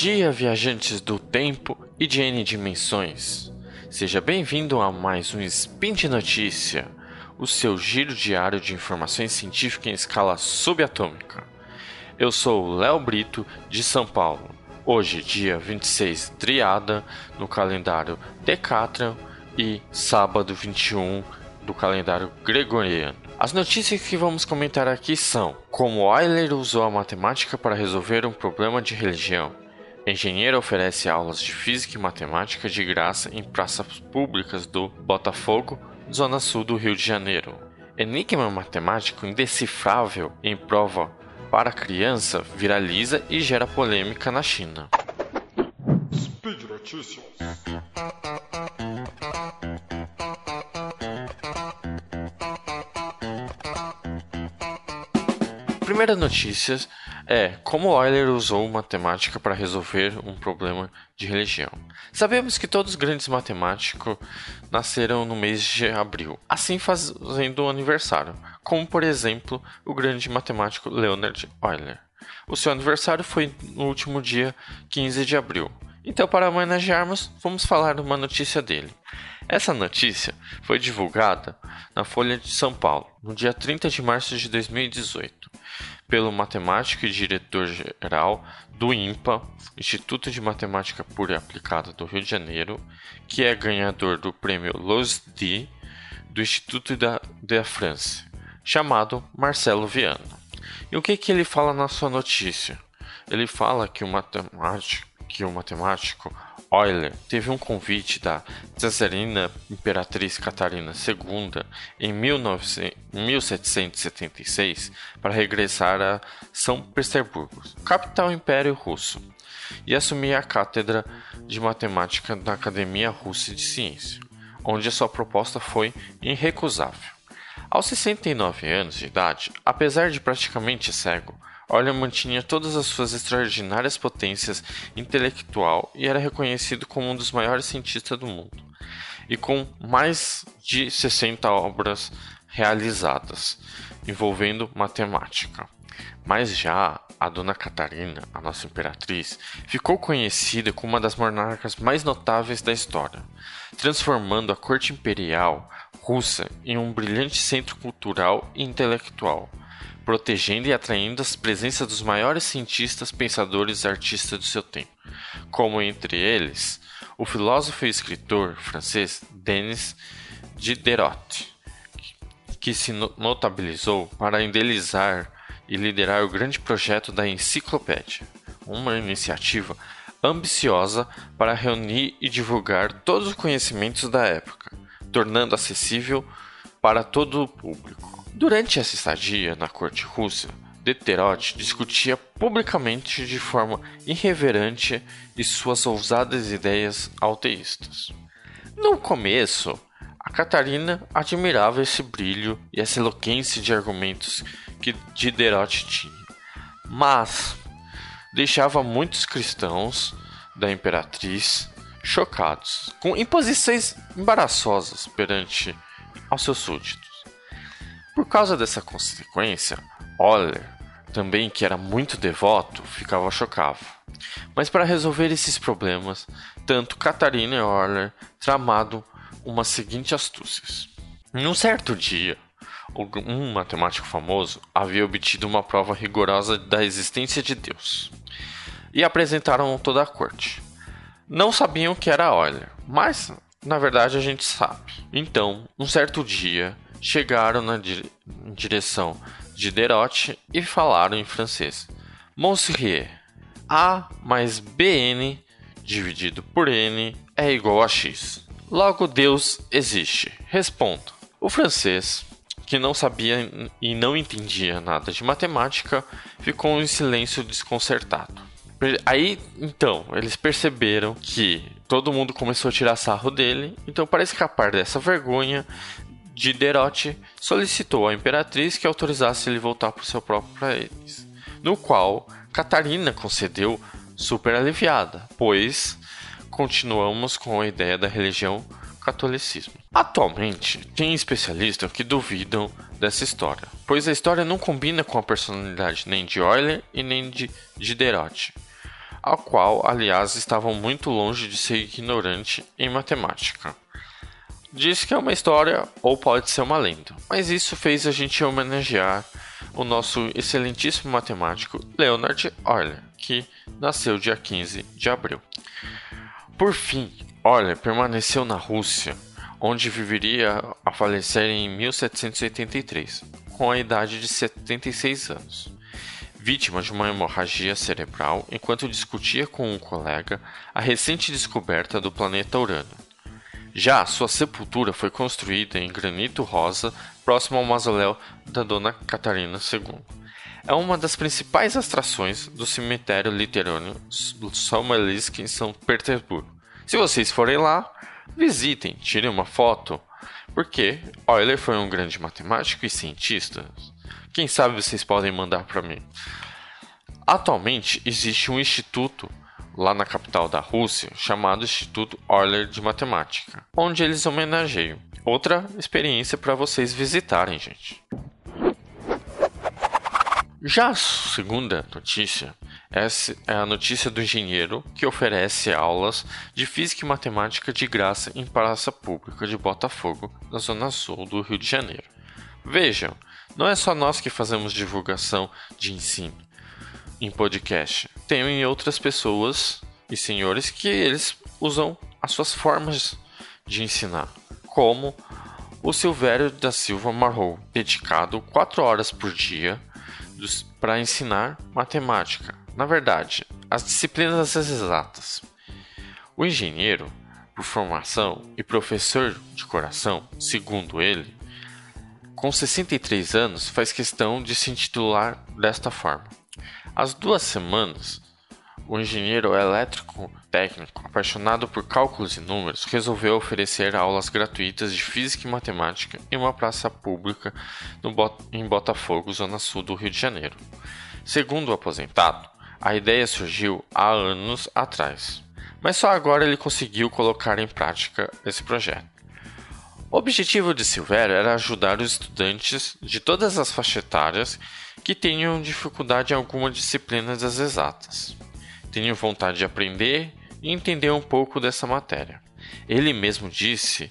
dia, viajantes do tempo e de N dimensões. Seja bem-vindo a mais um Spin de Notícia, o seu giro diário de informações científicas em escala subatômica. Eu sou o Léo Brito, de São Paulo. Hoje, dia 26 Driada, no calendário Decatrian, e sábado 21 do calendário Gregoriano. As notícias que vamos comentar aqui são: como Euler usou a matemática para resolver um problema de religião. Engenheiro oferece aulas de física e matemática de graça em praças públicas do Botafogo, zona sul do Rio de Janeiro. Enigma matemático indecifrável em prova para criança viraliza e gera polêmica na China. Speed Notícias. primeira notícia é como Euler usou matemática para resolver um problema de religião. Sabemos que todos os grandes matemáticos nasceram no mês de abril, assim fazendo o aniversário, como por exemplo o grande matemático Leonard Euler. O seu aniversário foi no último dia 15 de abril. Então, para homenagearmos, vamos falar uma notícia dele. Essa notícia foi divulgada na Folha de São Paulo, no dia 30 de março de 2018, pelo matemático e diretor-geral do INPA, Instituto de Matemática Pura e Aplicada do Rio de Janeiro, que é ganhador do prêmio LOSD do Instituto da, da França, chamado Marcelo Viana. E o que, que ele fala na sua notícia? Ele fala que o matemático, que o matemático Euler teve um convite da Cesarina Imperatriz Catarina II em 1776 para regressar a São Petersburgo, capital Império Russo, e assumir a cátedra de matemática da Academia Russa de Ciência, onde a sua proposta foi irrecusável. Aos 69 anos de idade, apesar de praticamente cego, Euler mantinha todas as suas extraordinárias potências intelectual e era reconhecido como um dos maiores cientistas do mundo, e com mais de 60 obras realizadas envolvendo matemática. Mas já a Dona Catarina, a nossa imperatriz, ficou conhecida como uma das monarcas mais notáveis da história, transformando a corte imperial russa em um brilhante centro cultural e intelectual protegendo e atraindo as presenças dos maiores cientistas, pensadores e artistas do seu tempo, como entre eles o filósofo e escritor francês Denis Diderot, que se notabilizou para idealizar e liderar o grande projeto da Enciclopédia, uma iniciativa ambiciosa para reunir e divulgar todos os conhecimentos da época, tornando acessível para todo o público. Durante essa estadia na corte russa, Diderot discutia publicamente de forma irreverente e suas ousadas ideias alteístas. No começo, a Catarina admirava esse brilho e essa eloquência de argumentos que Diderot tinha, mas deixava muitos cristãos da imperatriz chocados, com imposições embaraçosas perante aos seus súditos. Por causa dessa consequência, Euler, também que era muito devoto, ficava chocado. Mas para resolver esses problemas, tanto Catarina e Euler tramado uma seguinte astúcias. Num certo dia, um matemático famoso havia obtido uma prova rigorosa da existência de Deus e apresentaram toda a corte. Não sabiam que era Euler, mas na verdade a gente sabe. Então, um certo dia, chegaram na dire direção de Derote e falaram em francês. Monsieur, A mais BN dividido por N é igual a X. Logo, Deus existe. Respondo. O francês, que não sabia e não entendia nada de matemática, ficou em silêncio desconcertado. Aí, então, eles perceberam que todo mundo começou a tirar sarro dele, então para escapar dessa vergonha, Diderot solicitou à imperatriz que autorizasse ele voltar para o seu próprio país, no qual Catarina concedeu super aliviada, pois continuamos com a ideia da religião catolicismo. Atualmente, tem especialistas que duvidam dessa história, pois a história não combina com a personalidade nem de Euler e nem de Diderot. Ao qual, aliás, estavam muito longe de ser ignorante em matemática. Diz que é uma história ou pode ser uma lenda, mas isso fez a gente homenagear o nosso excelentíssimo matemático Leonard Euler, que nasceu dia 15 de abril. Por fim, Euler permaneceu na Rússia, onde viveria a falecer em 1783, com a idade de 76 anos. Vítima de uma hemorragia cerebral enquanto discutia com um colega a recente descoberta do planeta Urano. Já sua sepultura foi construída em granito rosa, próximo ao mausoléu da Dona Catarina II. É uma das principais atrações do cemitério literáreo Somalinsk em São Petersburgo. Se vocês forem lá, visitem, tirem uma foto, porque Euler foi um grande matemático e cientista. Quem sabe vocês podem mandar para mim. Atualmente existe um instituto lá na capital da Rússia, chamado Instituto Euler de Matemática, onde eles homenageiam. Outra experiência para vocês visitarem, gente. Já a segunda notícia essa é a notícia do engenheiro que oferece aulas de física e matemática de graça em praça pública de Botafogo, na zona sul do Rio de Janeiro. Vejam, não é só nós que fazemos divulgação de ensino em podcast. Tem outras pessoas e senhores que eles usam as suas formas de ensinar, como o Silvério da Silva Marrou, dedicado 4 horas por dia para ensinar matemática. Na verdade, as disciplinas exatas. O engenheiro, por formação e professor de coração, segundo ele, com 63 anos, faz questão de se intitular desta forma. As duas semanas, o engenheiro elétrico técnico, apaixonado por cálculos e números, resolveu oferecer aulas gratuitas de física e matemática em uma praça pública Bot em Botafogo, zona sul do Rio de Janeiro. Segundo o aposentado, a ideia surgiu há anos atrás, mas só agora ele conseguiu colocar em prática esse projeto. O objetivo de Silvério era ajudar os estudantes de todas as faixas etárias que tenham dificuldade em alguma disciplina das exatas, tenham vontade de aprender e entender um pouco dessa matéria. Ele mesmo disse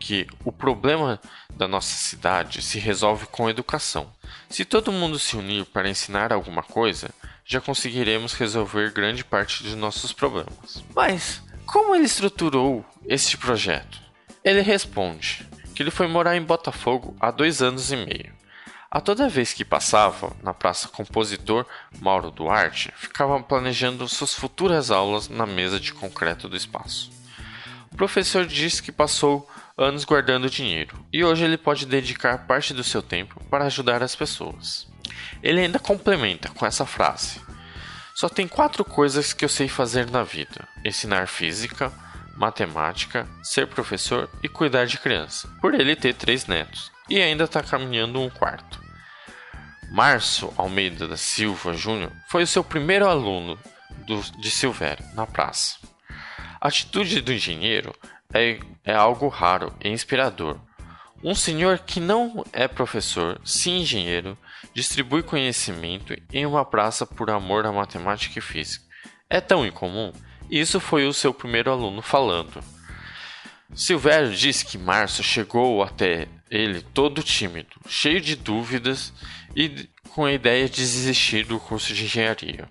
que o problema da nossa cidade se resolve com educação. Se todo mundo se unir para ensinar alguma coisa, já conseguiremos resolver grande parte de nossos problemas. Mas como ele estruturou este projeto? Ele responde que ele foi morar em Botafogo há dois anos e meio. A toda vez que passava na Praça Compositor Mauro Duarte, ficava planejando suas futuras aulas na mesa de concreto do espaço. O professor disse que passou anos guardando dinheiro e hoje ele pode dedicar parte do seu tempo para ajudar as pessoas. Ele ainda complementa com essa frase: Só tem quatro coisas que eu sei fazer na vida: ensinar física, matemática, ser professor e cuidar de criança, por ele ter três netos e ainda está caminhando um quarto. Márcio Almeida da Silva Júnior foi o seu primeiro aluno do, de Silvério na praça. A atitude do engenheiro é, é algo raro e inspirador. Um senhor que não é professor, sim engenheiro, distribui conhecimento em uma praça por amor à matemática e física. É tão incomum? Isso foi o seu primeiro aluno falando. Silvério disse que Márcio chegou até ele todo tímido, cheio de dúvidas e com a ideia de desistir do curso de engenharia.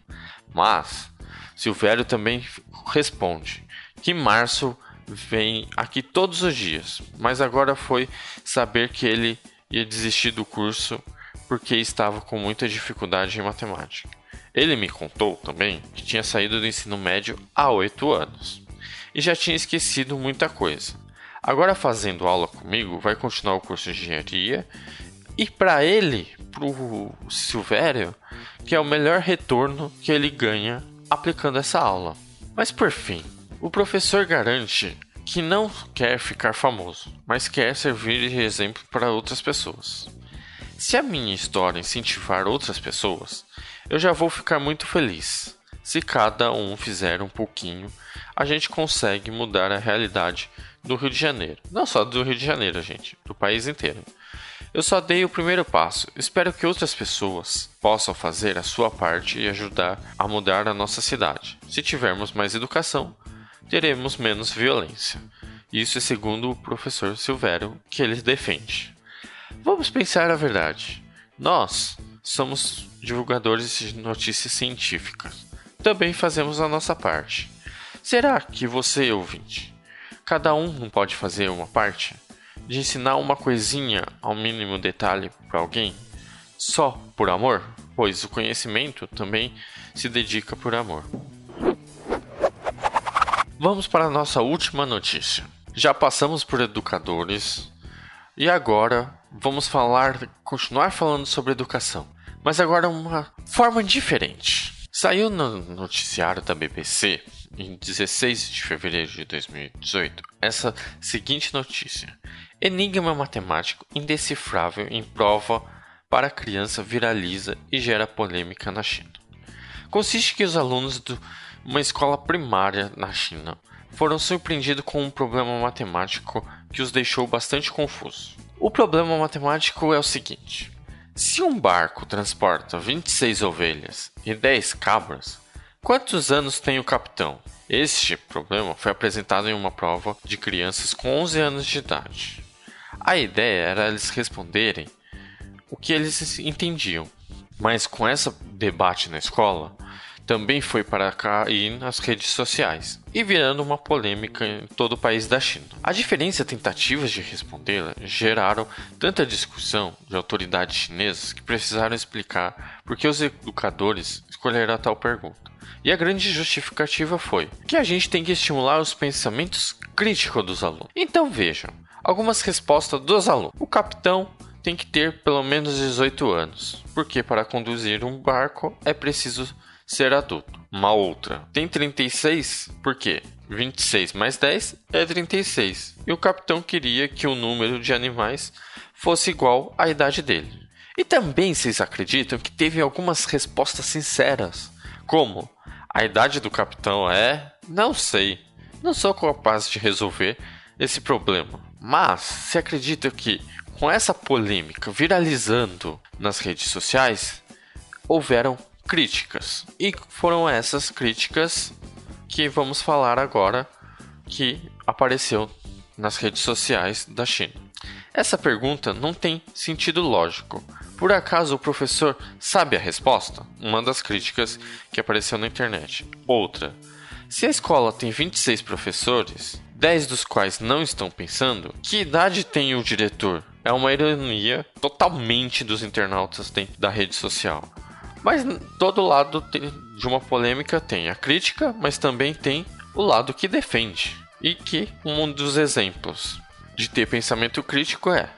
Mas Silvério também responde que Márcio vem aqui todos os dias, mas agora foi saber que ele ia desistir do curso porque estava com muita dificuldade em matemática. Ele me contou também que tinha saído do ensino médio há oito anos e já tinha esquecido muita coisa. Agora, fazendo aula comigo, vai continuar o curso de engenharia e para ele, para o Silvério, que é o melhor retorno que ele ganha aplicando essa aula. Mas por fim, o professor garante que não quer ficar famoso, mas quer servir de exemplo para outras pessoas. Se a minha história incentivar outras pessoas, eu já vou ficar muito feliz. Se cada um fizer um pouquinho, a gente consegue mudar a realidade do Rio de Janeiro. Não só do Rio de Janeiro, gente, do país inteiro. Eu só dei o primeiro passo. Espero que outras pessoas possam fazer a sua parte e ajudar a mudar a nossa cidade. Se tivermos mais educação, teremos menos violência. Isso é segundo o professor Silvério, que ele defende. Vamos pensar a verdade. Nós somos divulgadores de notícias científicas. Também fazemos a nossa parte. Será que você, ouvinte, cada um não pode fazer uma parte? De ensinar uma coisinha ao mínimo detalhe para alguém? Só por amor? Pois o conhecimento também se dedica por amor. Vamos para a nossa última notícia. Já passamos por educadores e agora vamos falar, continuar falando sobre educação, mas agora uma forma diferente. Saiu no noticiário da BBC em 16 de fevereiro de 2018 essa seguinte notícia: Enigma matemático indecifrável em prova para criança viraliza e gera polêmica na China. Consiste que os alunos de uma escola primária na China foram surpreendidos com um problema matemático que os deixou bastante confusos. O problema matemático é o seguinte: se um barco transporta 26 ovelhas e 10 cabras, quantos anos tem o capitão? Este problema foi apresentado em uma prova de crianças com 11 anos de idade. A ideia era eles responderem o que eles entendiam, mas com esse debate na escola, também foi para cair nas redes sociais e virando uma polêmica em todo o país da China. A diferença tentativas de respondê-la geraram tanta discussão de autoridades chinesas que precisaram explicar por que os educadores escolheram tal pergunta. E a grande justificativa foi que a gente tem que estimular os pensamentos críticos dos alunos. Então vejam, algumas respostas dos alunos. O capitão tem que ter pelo menos 18 anos, porque para conduzir um barco é preciso ser adulto. Uma outra tem 36, porque 26 mais 10 é 36. E o capitão queria que o número de animais fosse igual à idade dele. E também vocês acreditam que teve algumas respostas sinceras, como a idade do capitão é. Não sei. Não sou capaz de resolver esse problema. Mas se acredita que com essa polêmica viralizando nas redes sociais, houveram críticas. E foram essas críticas que vamos falar agora que apareceu nas redes sociais da China. Essa pergunta não tem sentido lógico, por acaso o professor sabe a resposta? Uma das críticas que apareceu na internet. Outra. Se a escola tem 26 professores, 10 dos quais não estão pensando, que idade tem o diretor? É uma ironia totalmente dos internautas da rede social. Mas todo lado de uma polêmica tem a crítica, mas também tem o lado que defende. E que um dos exemplos de ter pensamento crítico é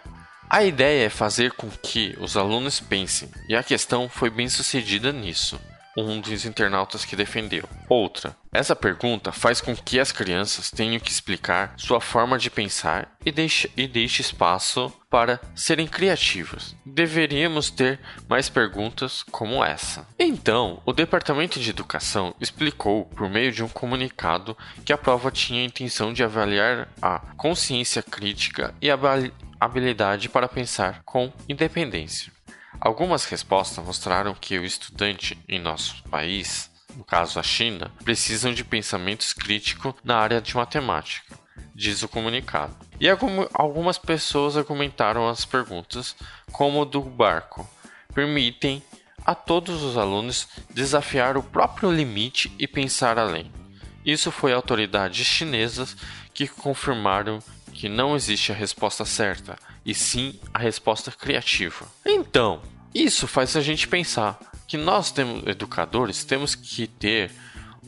a ideia é fazer com que os alunos pensem, e a questão foi bem sucedida nisso. Um dos internautas que defendeu. Outra, essa pergunta faz com que as crianças tenham que explicar sua forma de pensar e deixe, e deixe espaço para serem criativos. Deveríamos ter mais perguntas como essa. Então, o Departamento de Educação explicou, por meio de um comunicado, que a prova tinha a intenção de avaliar a consciência crítica e a habilidade para pensar com independência. Algumas respostas mostraram que o estudante em nosso país, no caso a China, precisam de pensamentos críticos na área de matemática, diz o comunicado. E algumas pessoas argumentaram as perguntas, como do barco, permitem a todos os alunos desafiar o próprio limite e pensar além. Isso foi autoridades chinesas que confirmaram que não existe a resposta certa, e sim a resposta criativa. Então, isso faz a gente pensar que nós, temos, educadores, temos que ter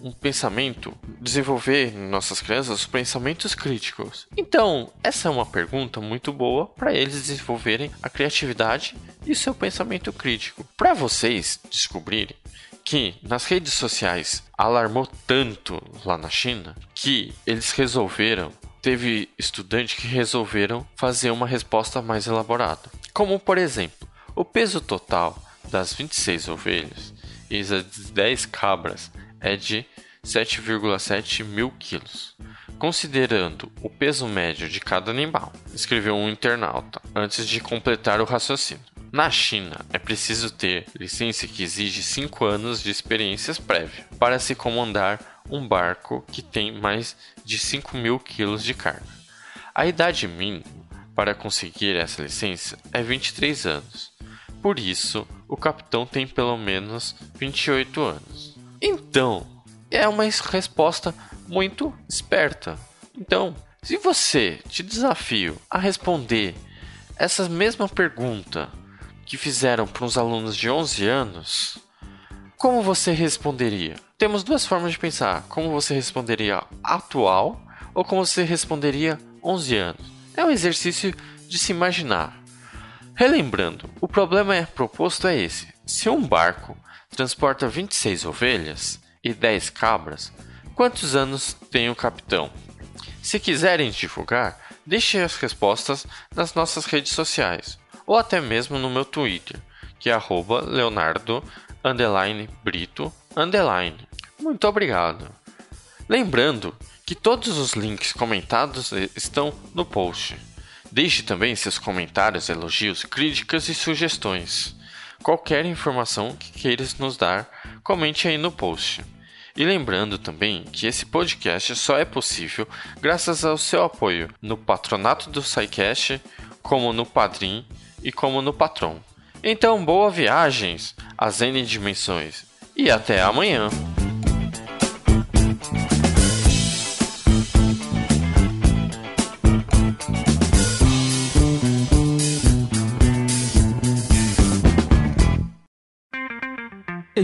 um pensamento, desenvolver em nossas crianças os pensamentos críticos. Então, essa é uma pergunta muito boa para eles desenvolverem a criatividade e seu pensamento crítico. Para vocês descobrirem que nas redes sociais alarmou tanto lá na China que eles resolveram teve estudantes que resolveram fazer uma resposta mais elaborada. Como, por exemplo, o peso total das 26 ovelhas e das 10 cabras é de 7,7 mil quilos. considerando o peso médio de cada animal, escreveu um internauta antes de completar o raciocínio. Na China, é preciso ter licença que exige 5 anos de experiências prévias para se comandar um barco que tem mais de 5 mil quilos de carga. A idade mínima para conseguir essa licença é 23 anos. Por isso, o capitão tem pelo menos 28 anos. Então, é uma resposta muito esperta. Então, se você te desafio a responder essa mesma pergunta que fizeram para uns alunos de 11 anos, como você responderia? Temos duas formas de pensar: como você responderia atual ou como você responderia 11 anos. É um exercício de se imaginar. Relembrando, o problema é proposto é esse: se um barco transporta 26 ovelhas e 10 cabras, quantos anos tem o capitão? Se quiserem divulgar, deixe as respostas nas nossas redes sociais ou até mesmo no meu Twitter, que é Leonardo Brito Muito obrigado. Lembrando que todos os links comentados estão no post. Deixe também seus comentários, elogios, críticas e sugestões. Qualquer informação que queiras nos dar, comente aí no post. E lembrando também que esse podcast só é possível graças ao seu apoio no patronato do SciCast, como no Padrim e como no Patron. Então, boa viagens às N dimensões e até amanhã!